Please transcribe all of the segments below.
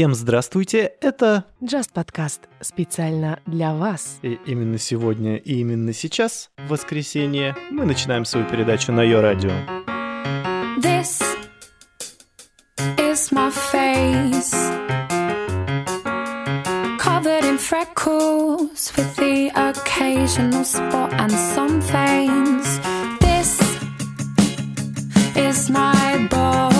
Всем здравствуйте, это Just Podcast специально для вас. и именно сегодня и именно сейчас, в воскресенье, мы начинаем свою передачу на Йо Радио. This is my face. Covered in freckles with the occasional spot and some veins. This is my body.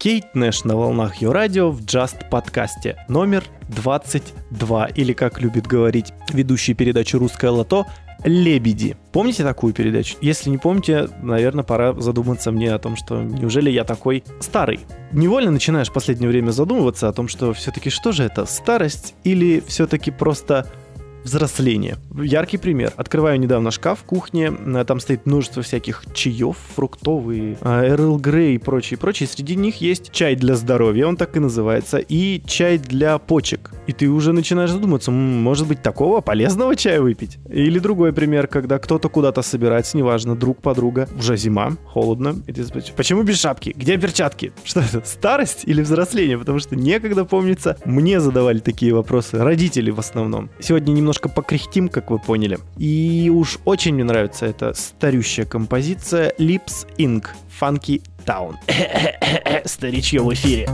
Кейт Нэш на волнах Ее радио в Just подкасте номер 22, или как любит говорить ведущий передачи «Русское лото», «Лебеди». Помните такую передачу? Если не помните, наверное, пора задуматься мне о том, что неужели я такой старый? Невольно начинаешь в последнее время задумываться о том, что все-таки что же это, старость или все-таки просто взросление. Яркий пример. Открываю недавно шкаф в кухне, а, там стоит множество всяких чаев, фруктовые, Эрл Грей и прочие, прочие. Среди них есть чай для здоровья, он так и называется, и чай для почек. И ты уже начинаешь задуматься, «М, может быть, такого полезного чая выпить? Или другой пример, когда кто-то куда-то собирается, неважно, друг, подруга, уже зима, холодно, и ты спрашиваешь, почему без шапки? Где перчатки? Что это, старость или взросление? Потому что некогда, помнится, мне задавали такие вопросы, родители в основном. Сегодня немножко покряхтим, как вы поняли. И уж очень мне нравится эта старющая композиция Lips Inc. Funky Town. Старичье в эфире.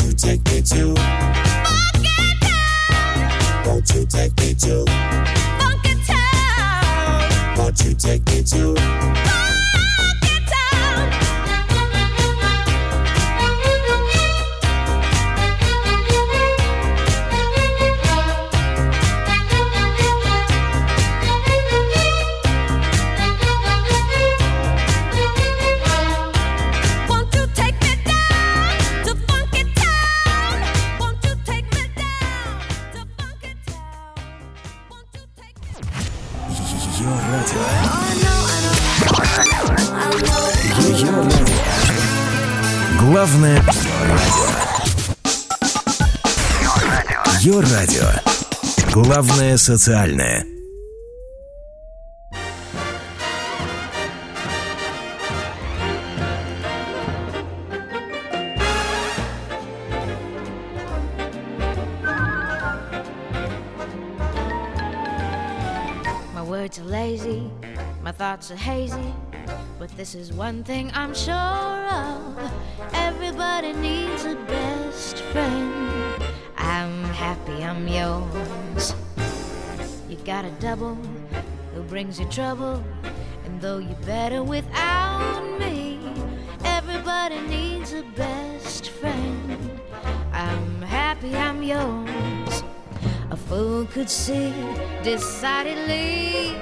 Won't you take me to? Funky town. Won't you take me to? Funky town. Won't you take me to? социальное. My words are lazy, my thoughts are hazy, but this is one thing I'm sure of. Everybody needs a best friend. I'm happy I'm yours. Got a double who brings you trouble, and though you're better without me, everybody needs a best friend. I'm happy I'm yours. A fool could see decidedly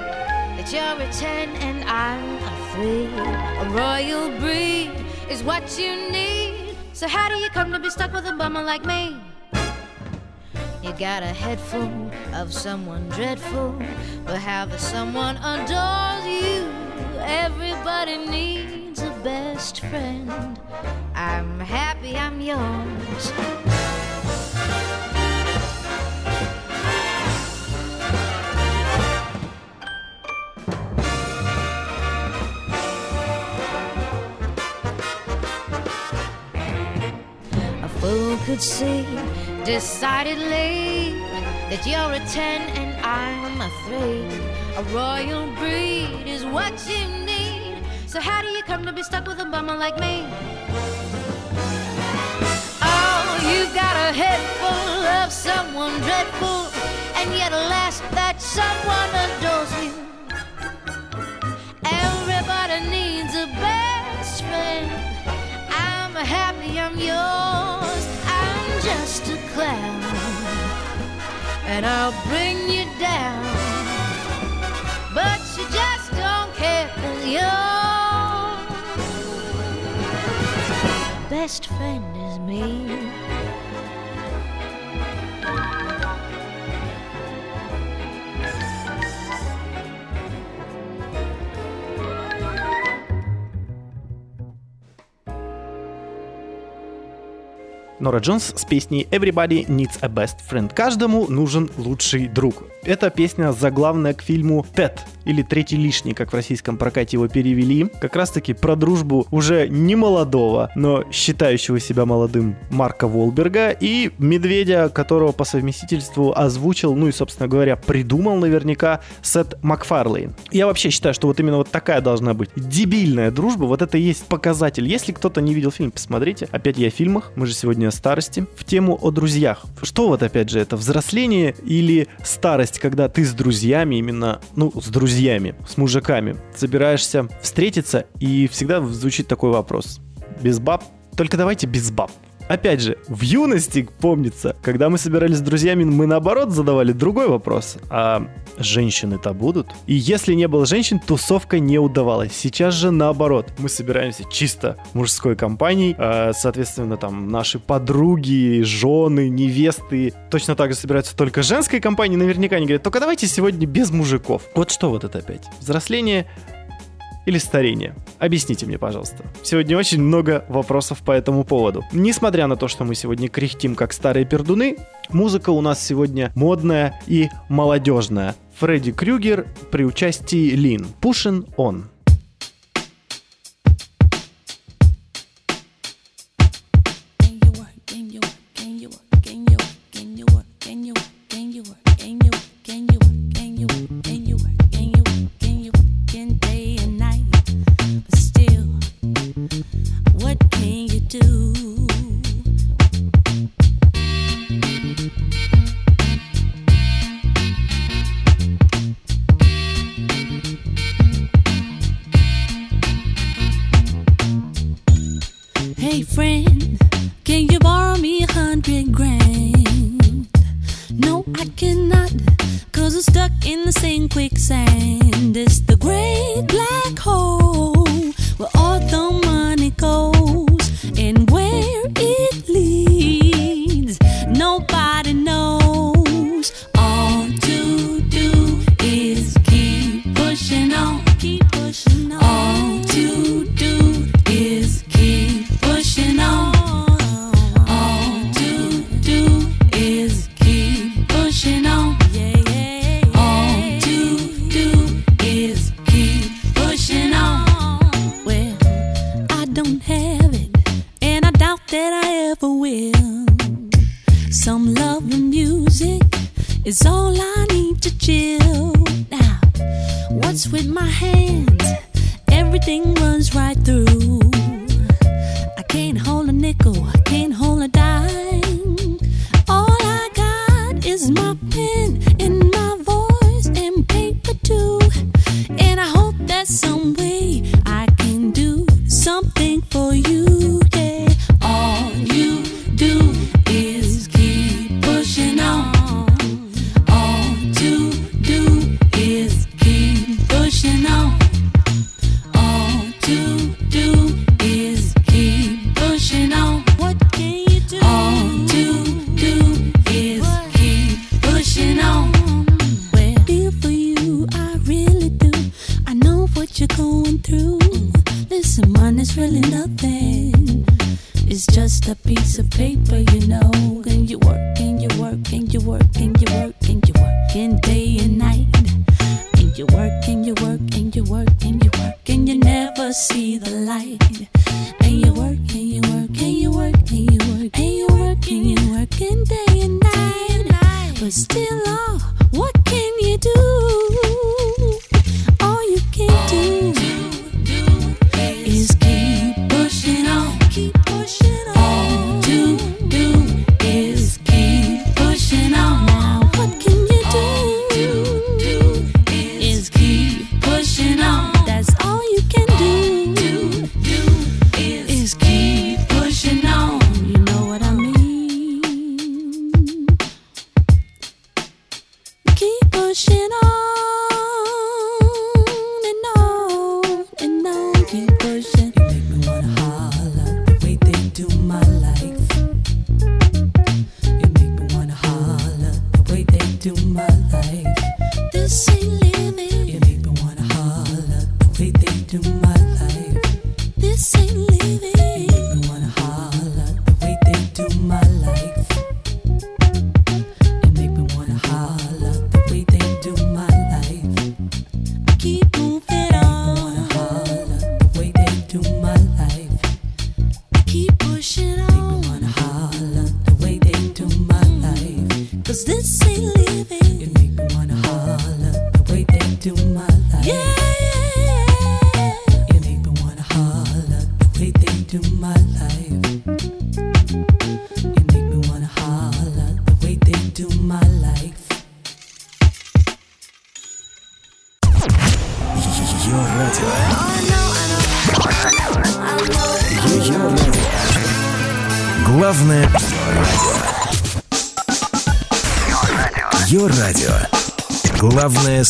that you're a 10 and I'm a 3. A royal breed is what you need. So, how do you come to be stuck with a bummer like me? You got a head full of someone dreadful, but how the someone adores you. Everybody needs a best friend. I'm happy I'm yours. A fool could see decidedly that you're a 10 and I'm a 3. A royal breed is what you need. So, how do you come to be stuck with a bummer like me? Oh, you've got a head full of someone dreadful, and yet, alas, that someone adores you. Everybody needs a best friend. I'm happy I'm yours. Just a clown. And I'll bring you down. But you just don't care your best friend is me. Нора Джонс с песней Everybody Needs a Best Friend. Каждому нужен лучший друг. Эта песня заглавная к фильму «Тед» или «Третий лишний», как в российском прокате его перевели. Как раз-таки про дружбу уже не молодого, но считающего себя молодым Марка Волберга и медведя, которого по совместительству озвучил, ну и, собственно говоря, придумал наверняка Сет Макфарлейн. Я вообще считаю, что вот именно вот такая должна быть дебильная дружба, вот это и есть показатель. Если кто-то не видел фильм, посмотрите. Опять я о фильмах, мы же сегодня о старости. В тему о друзьях. Что вот опять же, это взросление или старость, когда ты с друзьями именно, ну, с друзьями, с мужиками собираешься встретиться, и всегда звучит такой вопрос. Без баб? Только давайте без баб. Опять же, в юности, помнится, когда мы собирались с друзьями, мы наоборот задавали другой вопрос. А женщины-то будут? И если не было женщин, тусовка не удавалась. Сейчас же наоборот. Мы собираемся чисто мужской компанией. а, соответственно, там наши подруги, жены, невесты точно так же собираются только женской компанией. Наверняка они говорят, только давайте сегодня без мужиков. Вот что вот это опять? Взросление или старение? Объясните мне, пожалуйста. Сегодня очень много вопросов по этому поводу. Несмотря на то, что мы сегодня кряхтим как старые пердуны, музыка у нас сегодня модная и молодежная. Фредди Крюгер при участии Лин. Пушин он.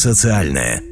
Социальное.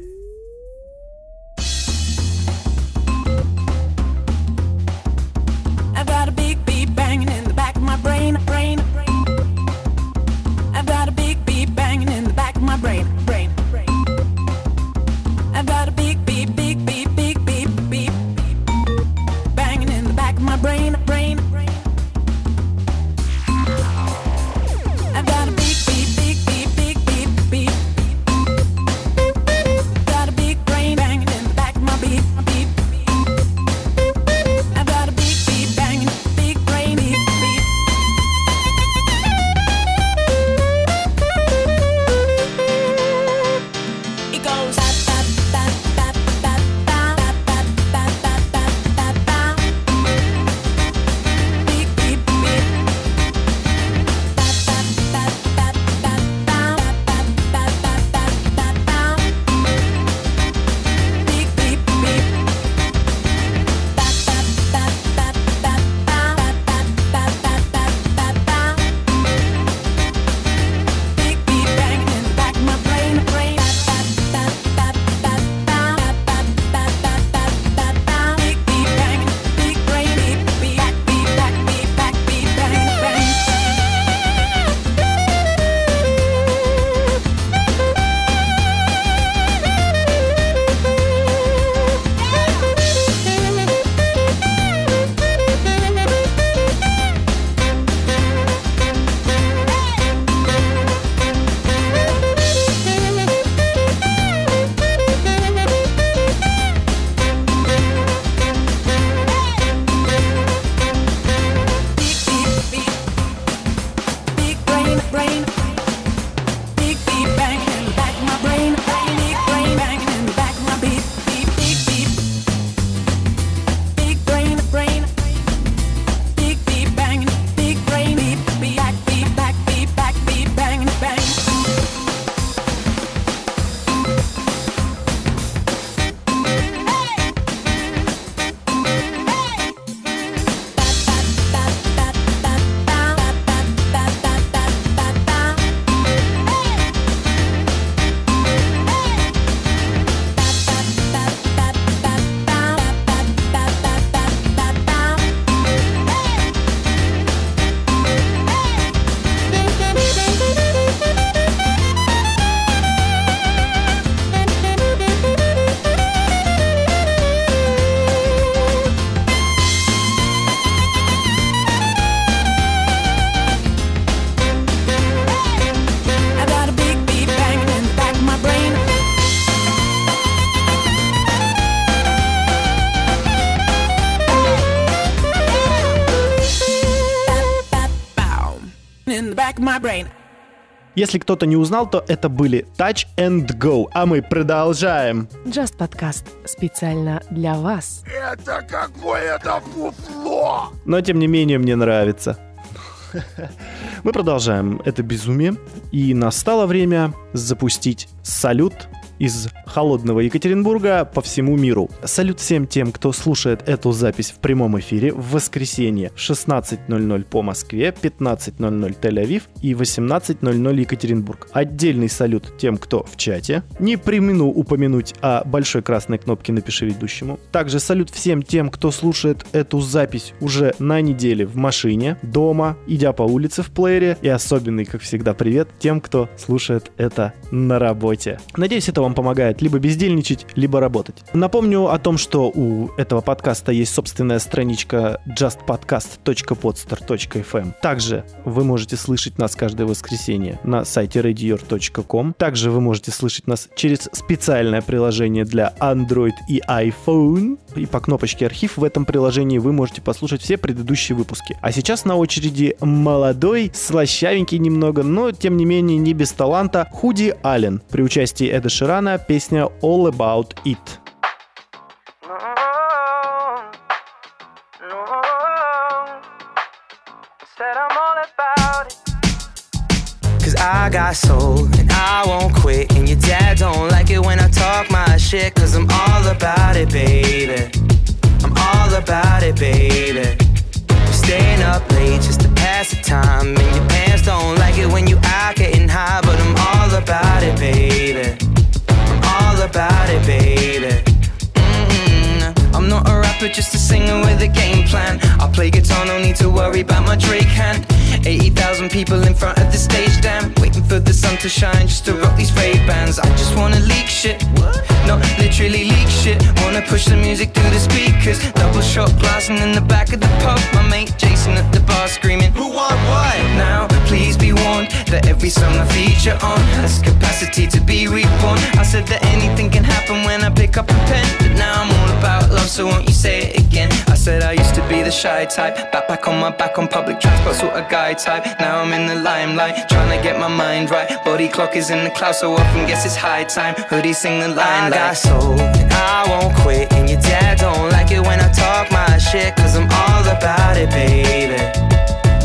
Если кто-то не узнал, то это были Touch and Go, а мы продолжаем. Just подкаст специально для вас. Но тем не менее мне нравится. Мы продолжаем это безумие, и настало время запустить салют из холодного Екатеринбурга по всему миру. Салют всем тем, кто слушает эту запись в прямом эфире в воскресенье в 16.00 по Москве, 15.00 Тель-Авив и 18.00 Екатеринбург. Отдельный салют тем, кто в чате. Не примену упомянуть о большой красной кнопке «Напиши ведущему». Также салют всем тем, кто слушает эту запись уже на неделе в машине, дома, идя по улице в плеере. И особенный, как всегда, привет тем, кто слушает это на работе. Надеюсь, это вам помогает либо бездельничать, либо работать. Напомню о том, что у этого подкаста есть собственная страничка justpodcast.podster.fm. Также вы можете слышать нас каждое воскресенье на сайте radior.com. Также вы можете слышать нас через специальное приложение для Android и iPhone. И по кнопочке «Архив» в этом приложении вы можете послушать все предыдущие выпуски. А сейчас на очереди молодой, слащавенький немного, но тем не менее не без таланта Худи Аллен при участии Эда Ширана песня All About It. Cause I got soul and I won't quit. And your dad don't like it when I talk my shit. Cause I'm all about it, baby. I'm all about it, baby. I'm staying up late just to pass the time. And your parents don't like it when you out getting high. But I'm all about it, baby. About it, baby. Mm-mm. I'm not a rapper, just a singer with a game plan. I play guitar, no need to worry about my Drake hand. 80,000 people in front of the stage, damn. Waiting for the sun to shine just to rock these fake bands. I just wanna leak shit. What? Not literally leak shit. Wanna push the music through the speakers. Double shot glassing in the back of the pub. My mate Jason at the bar screaming, Who want what? Now, please be warned that every song I feature on has capacity to be reborn. I said that anything can happen when I pick up a pen. But now I'm all about love, so won't you say it again? I said I used to be the shy type. Backpack on my back on public transport, sort of guy type. Now I'm in the limelight, trying to get my mind right. Body clock is in the clouds, so often guess it's high time. Hoodie sing the line I got soul, and I won't quit. And your dad don't like it when I talk my shit, cause I'm all about it, baby.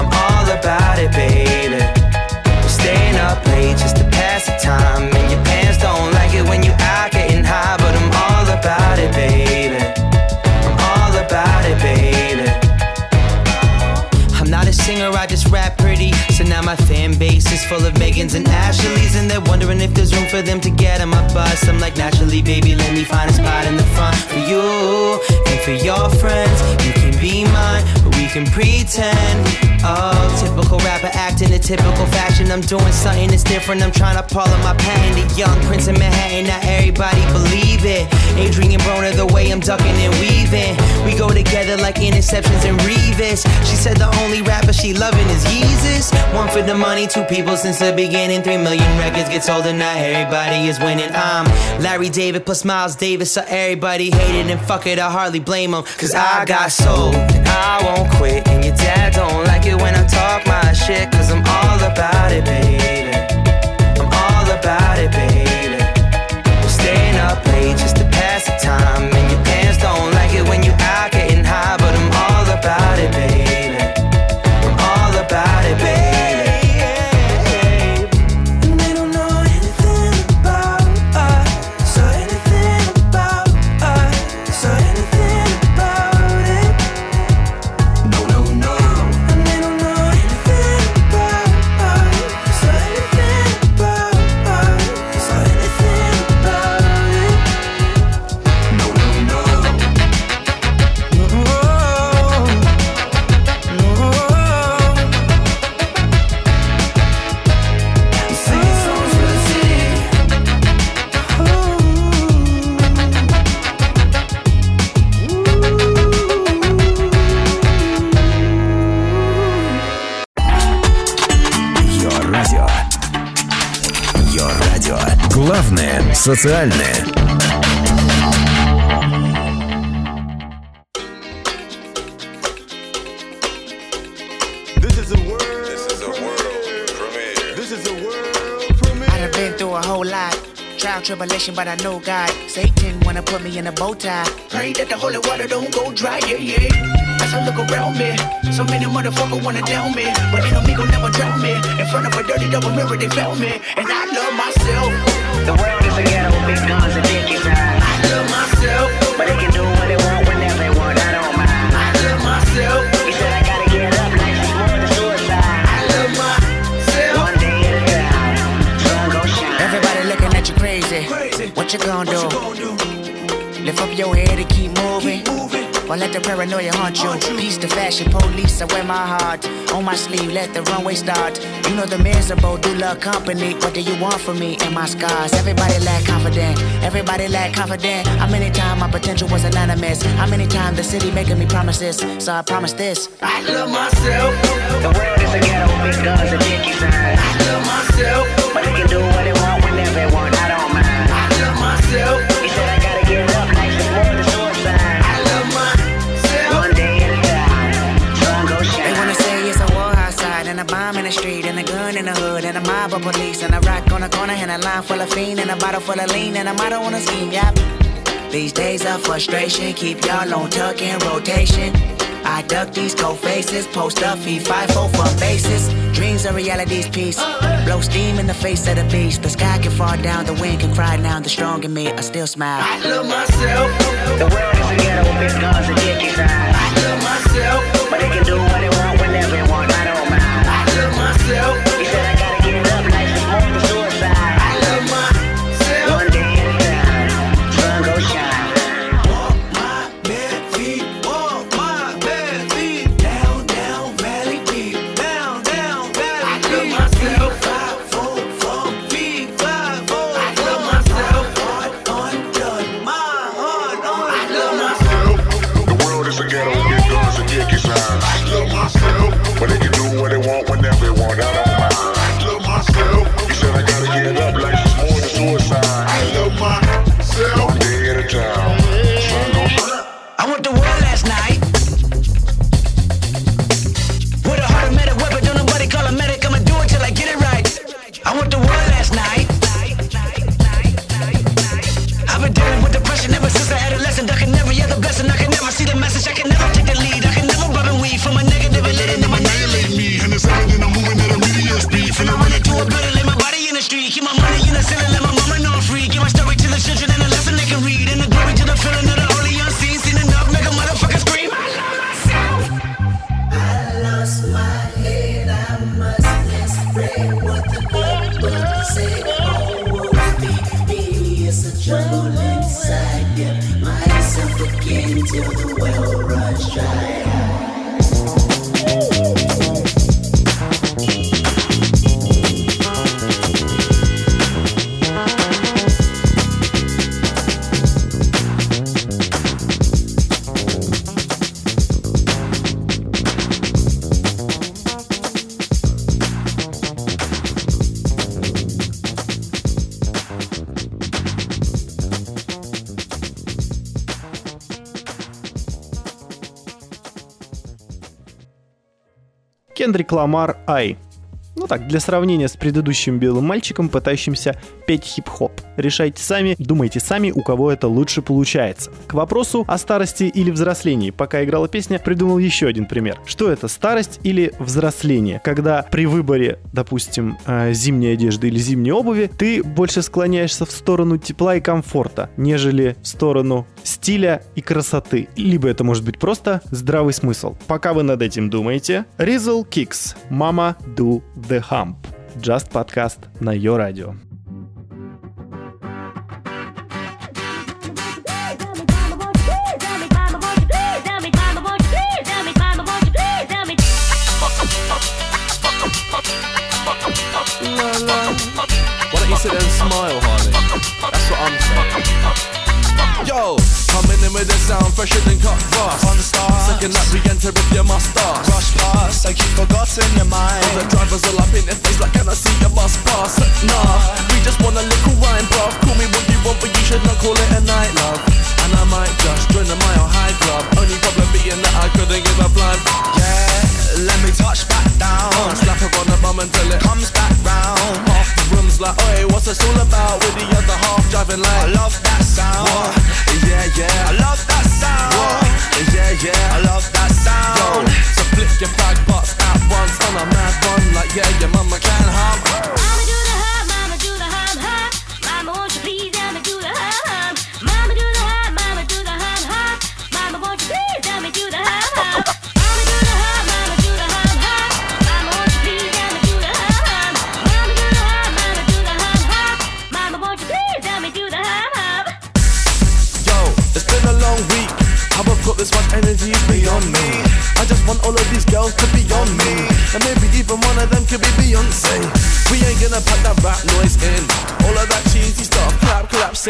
I'm all about it, baby. I'm staying up late just to pass the time. And your parents don't like it when you out my fan base is full of Megans and Ashleys, and they're wondering if there's room for them to get on my bus. I'm like, naturally, baby, let me find a spot in the front for you and for your friends. You can be mine, can pretend. Oh, typical rapper acting a typical fashion. I'm doing something that's different. I'm trying to pull up my patent. The young prince of Manhattan, not everybody believe it. Adrien Broner, the way I'm ducking and weaving. We go together like interceptions and Revis. She said the only rapper she loving is Yeezus. One for the money, two people since the beginning. Three million records get sold and not everybody is winning. I'm Larry David plus Miles Davis, so everybody hated and fuck it, I hardly blame them. Cause I got soul, and I won't quit. And your dad don't like it when I talk my shit, cause I'm all about it, baby. социальное. Tribulation, but I know God. Satan wanna put me in a bow tie. Pray that the holy water don't go dry, yeah, yeah. As I look around me, so many motherfuckers wanna down me, but enemy gon' never drown me. In front of a dirty double mirror, they found me. Let the paranoia haunt you. Peace to fashion police, I wear my heart on my sleeve. Let the runway start. You know the miserable do love company. What do you want from me and my scars? Everybody lack confident. Everybody lack confident. How many times my potential was anonymous? How many times the city making me promises? So I promise this. I love myself. The world is a ghetto with big guns and dick inside. I love myself. But they can do mob of police, and a rock on the corner, and a line full of fiend, and a bottle full of lean, and a motto on a scheme, yep. These days of frustration keep y'all on tuck in rotation. I duck these cold faces, post up, feed five four for basis. Dreams are reality's piece. Blow steam in the face of the beast. The sky can fall down, the wind can cry now. The strong in me, I still smile. I love myself. The world is a ghetto with big guns and dick inside. I love myself. Кендрик Ламар «Ай». Ну так, для сравнения с предыдущим белым мальчиком, пытающимся петь хип-хоп. Решайте сами, думайте сами, у кого это лучше получается. К вопросу о старости или взрослении. Пока играла песня, придумал еще один пример. Что это, старость или взросление? Когда при выборе, допустим, э, зимней одежды или зимней обуви, ты больше склоняешься в сторону тепла и комфорта, нежели в сторону стиля и красоты. Либо это может быть просто здравый смысл. Пока вы над этим думаете, Rizzle Kicks, Mama Do The Hump. Just подкаст на ее радио. And smile, Harley? That's what I'm saying. Yo, coming in with the sound fresher than cut grass. On the stars, second that we enter with your mustache. Rush past, like you forgotten your mind. All the drivers all up in their face, like can I see your bus pass? Nah, we just want a little wine, bruv. Call me what you want, but you should not call it a night, love. And I might just join the mile high club. Only problem being that I couldn't give a flying. Yeah, let me touch back down. Slap her on the bum until it Comes back round. Half the room's like, oi, what's this all about? With the other half driving like. I love that sound. What? Yeah, yeah. I love that sound. What?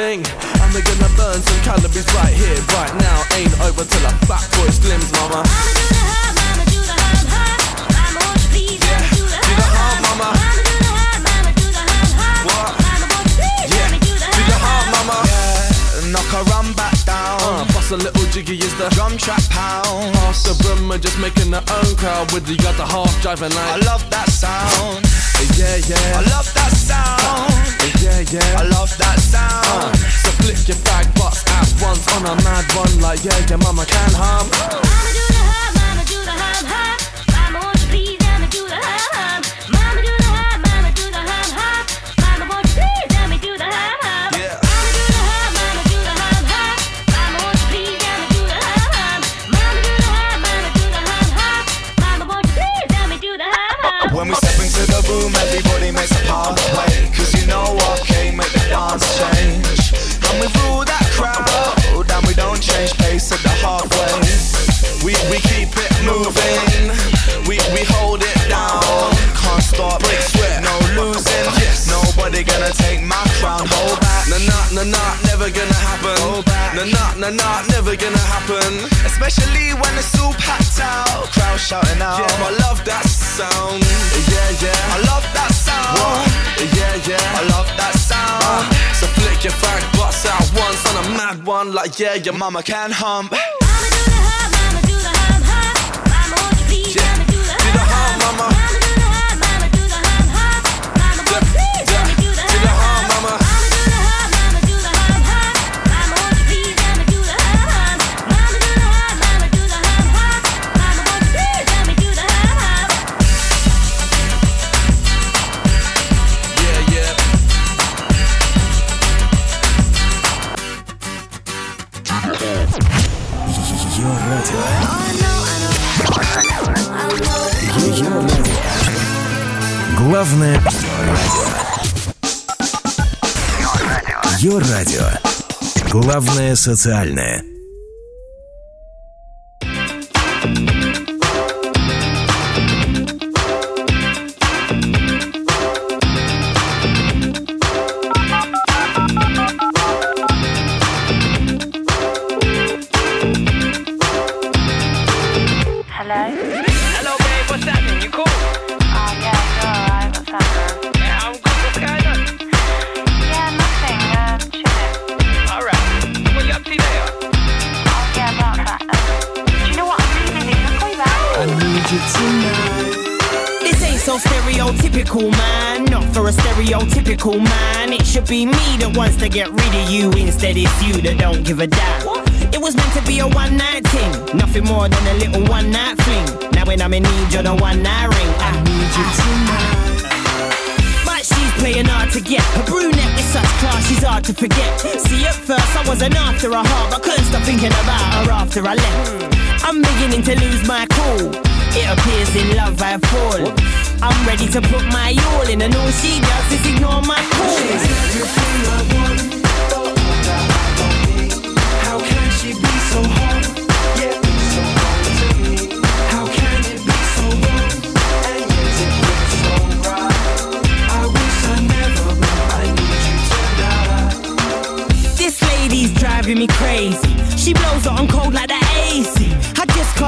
Clap, clap, sing. And we're gonna burn some calories right here, right now. Ain't over till a fat boy slims, mama. Mama do the hum, mama do the hum hum. Mama won't you please do the hum the hum. hum, mama. Mama do the hum, mama do the hum hum. Mama won't you please Yeah, let me do the hum hum, hum. mama. Knock her run back down. Uh, bust a little jiggy is the Drum track pound. Half the room are just making their own crowd with the other half driving I love that sound. yeah yeah I love that yeah your mama can hum Mama do the hum, mama do the hum hum. Mama won't you please do the hum hum. Mama do the hum, mama do the hum hum. Mama won't you please do the hum hum. Yeah. Mama do the hum, mama do the hum hum. Mama won't you please do the hum hum. Mama do the hum, mama do the hum hum. Mama won't you please do the hum hum. When we step into the room, everybody makes a pathway. Cause you know what came, make the dance change. And we rule Nah nah nah nah never gonna happen Go back. Nah nah nah nah never gonna happen Especially when it's all packed out, crowd shouting out. Yeah I love that sound Yeah yeah I love that sound. What? Yeah yeah I love that sound. So flick your bag butts out once on a mad one like yeah your Your mama can hum. Mama do the hum, mama do the hum hum. Mama won't you please Yeah. do the hum hum, hum. mama. Mama do the hum, mama do the hum hum. Mama Главное радио. Ее радио. Главное социальное. Stereotypical, man. Not for a stereotypical man. It should be me that wants to get rid of you. Instead, it's you that don't give a damn. It was meant to be a one night thing. Nothing more than a little one night fling. Now, when I'm in need, you're the one night ring. I need you tonight. But she's playing hard to get. Her brunette with such class, she's hard to forget. See, at first I was an after her heart, but couldn't stop thinking about her after I left. I'm beginning to lose my cool. It appears in love I fall. I'm ready to put my all in, and all she does is ignore my calls. How can she be so hard? Yeah, so hard to me. How can it be so wrong? And yet it so right. I wish I never knew I need you tonight. This lady's driving me crazy. She blows on cold like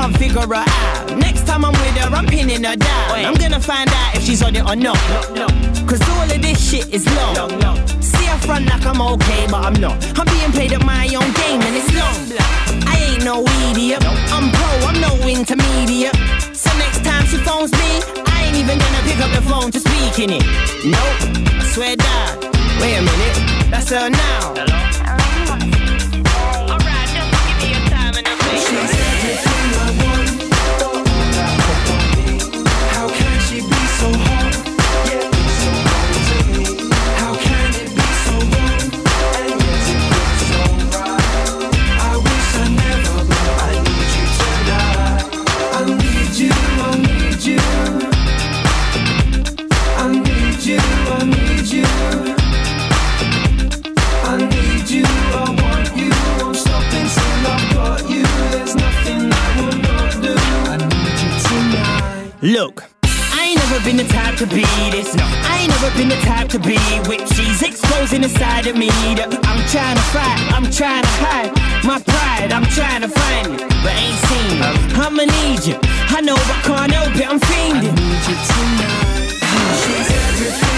can't figure her out. Next time I'm with her, I'm pinning her down. I'm gonna find out if she's on it or not. Cause all of this shit is long. See her front like I'm okay, but I'm not. I'm being played at my own game and it's long. I ain't no idiot. I'm pro, I'm no intermediate. So next time she phones me, I ain't even gonna pick up the phone to speak in it. Nope, I swear that. Wait a minute, that's her now. Hello? to be this. No, I ain't never been the type to be with. She's exposing the side of me that I'm trying to fight, I'm trying to hide. My pride, I'm trying to find it, but ain't seen it. I'ma need you. I know I can't help it, I'm fiending. I need you tonight. She's everything.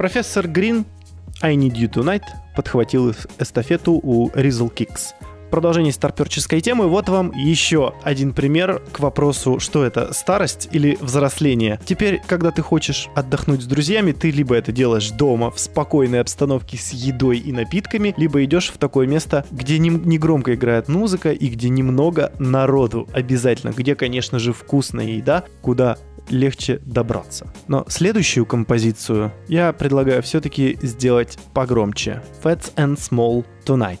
Профессор Грин «I Need You Tonight» подхватил эстафету у Rizzle Kicks. Продолжение старперческой темы. Вот вам еще один пример к вопросу, что это, старость или взросление. Теперь, когда ты хочешь отдохнуть с друзьями, ты либо это делаешь дома, в спокойной обстановке с едой и напитками, либо идешь в такое место, где негромко не играет музыка и где немного народу обязательно, где, конечно же, вкусная еда, куда легче добраться. Но следующую композицию я предлагаю все-таки сделать погромче. Fats and Small Tonight.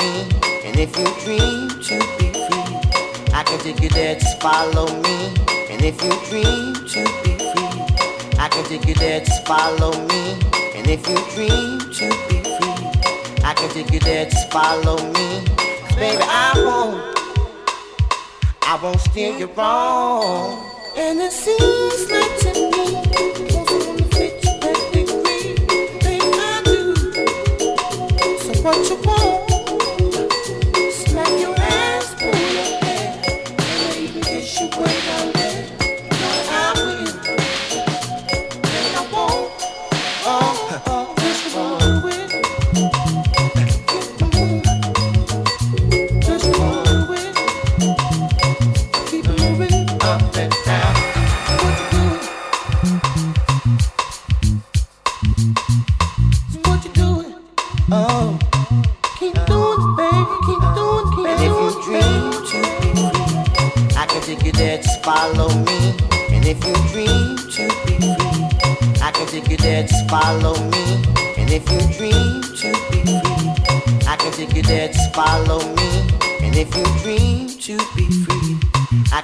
If you dream to be free, I can take you there, just follow me. And if you dream to be free, I can take you there, just follow me. And if you dream to be free, I can take you there, just follow me. 'Cause baby, I won't, I won't steer you wrong. And it seems like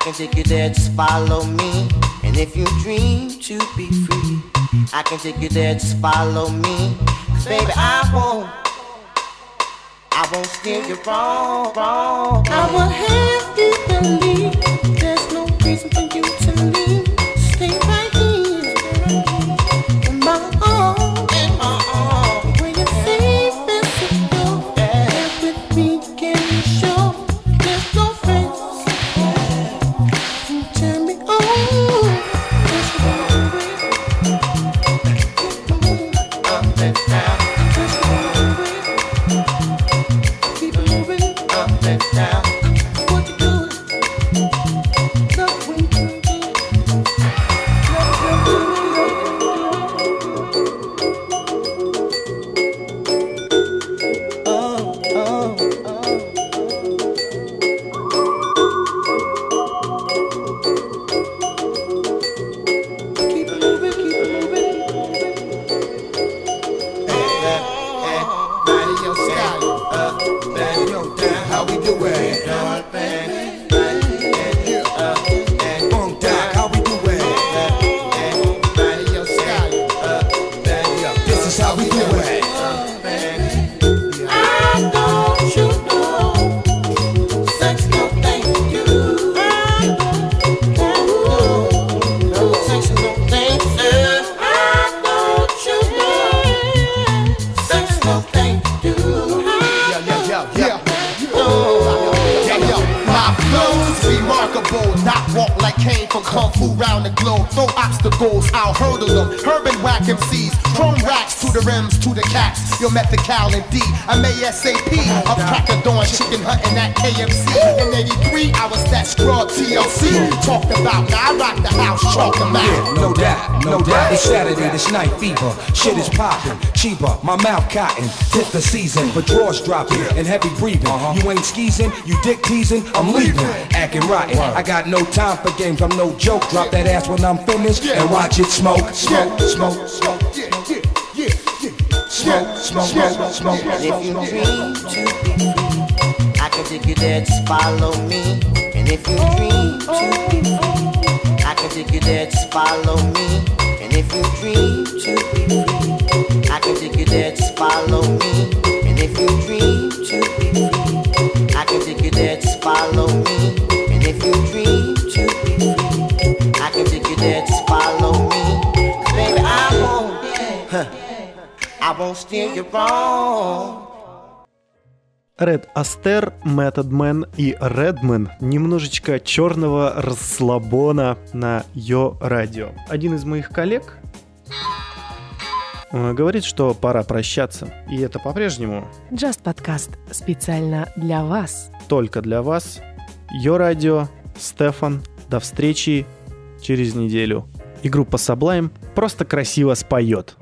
can take you there, just follow me. And if you dream to be free, I can take you there, just follow me. 'Cause baby, I won't. I won't steer you wrong, wrong. I will have you believe there's no reason for you to leave. Remarkable. Not walk like Kane from Kung Fu round the globe. Throw obstacles, I'll hurdle them. Herb and whack MCs. From racks to the rims to the cats. Your methical and D. I'm ASAP. Up crack of dawn, chicken hunting at KFC. In 83, I was that scrub TLC. Talked about, now I rock the house, chalk them out. Yeah, no doubt, no doubt. It's Saturday, this night fever. Shit is popping, cheaper, my mouth cotton. Tis the season for drawers dropping and heavy breathing. Uh-huh. You ain't skeezing, you dick teasing, I'm leaving. Acting rotten. I got no time for games, I'm no joke. Drop that ass when I'm finished and watch it smoke, smoke, smoke, smoke. Smoke, smoke, smoke, smoke. And if you dream to be free, I can take you there, just follow me. And if you dream to be free, I can take you there, just follow me. And if you dream to be free, I can take you there, just follow me. I won't steal you wrong. Ред Астер, Методмен и Редмен немножечко черного расслабона на ее радио. Один из моих коллег э, говорит, что пора прощаться. И это по-прежнему... Just подкаст специально для вас. Только для вас. Йо радио, Стефан, до встречи через неделю. И группа Sublime просто красиво споет.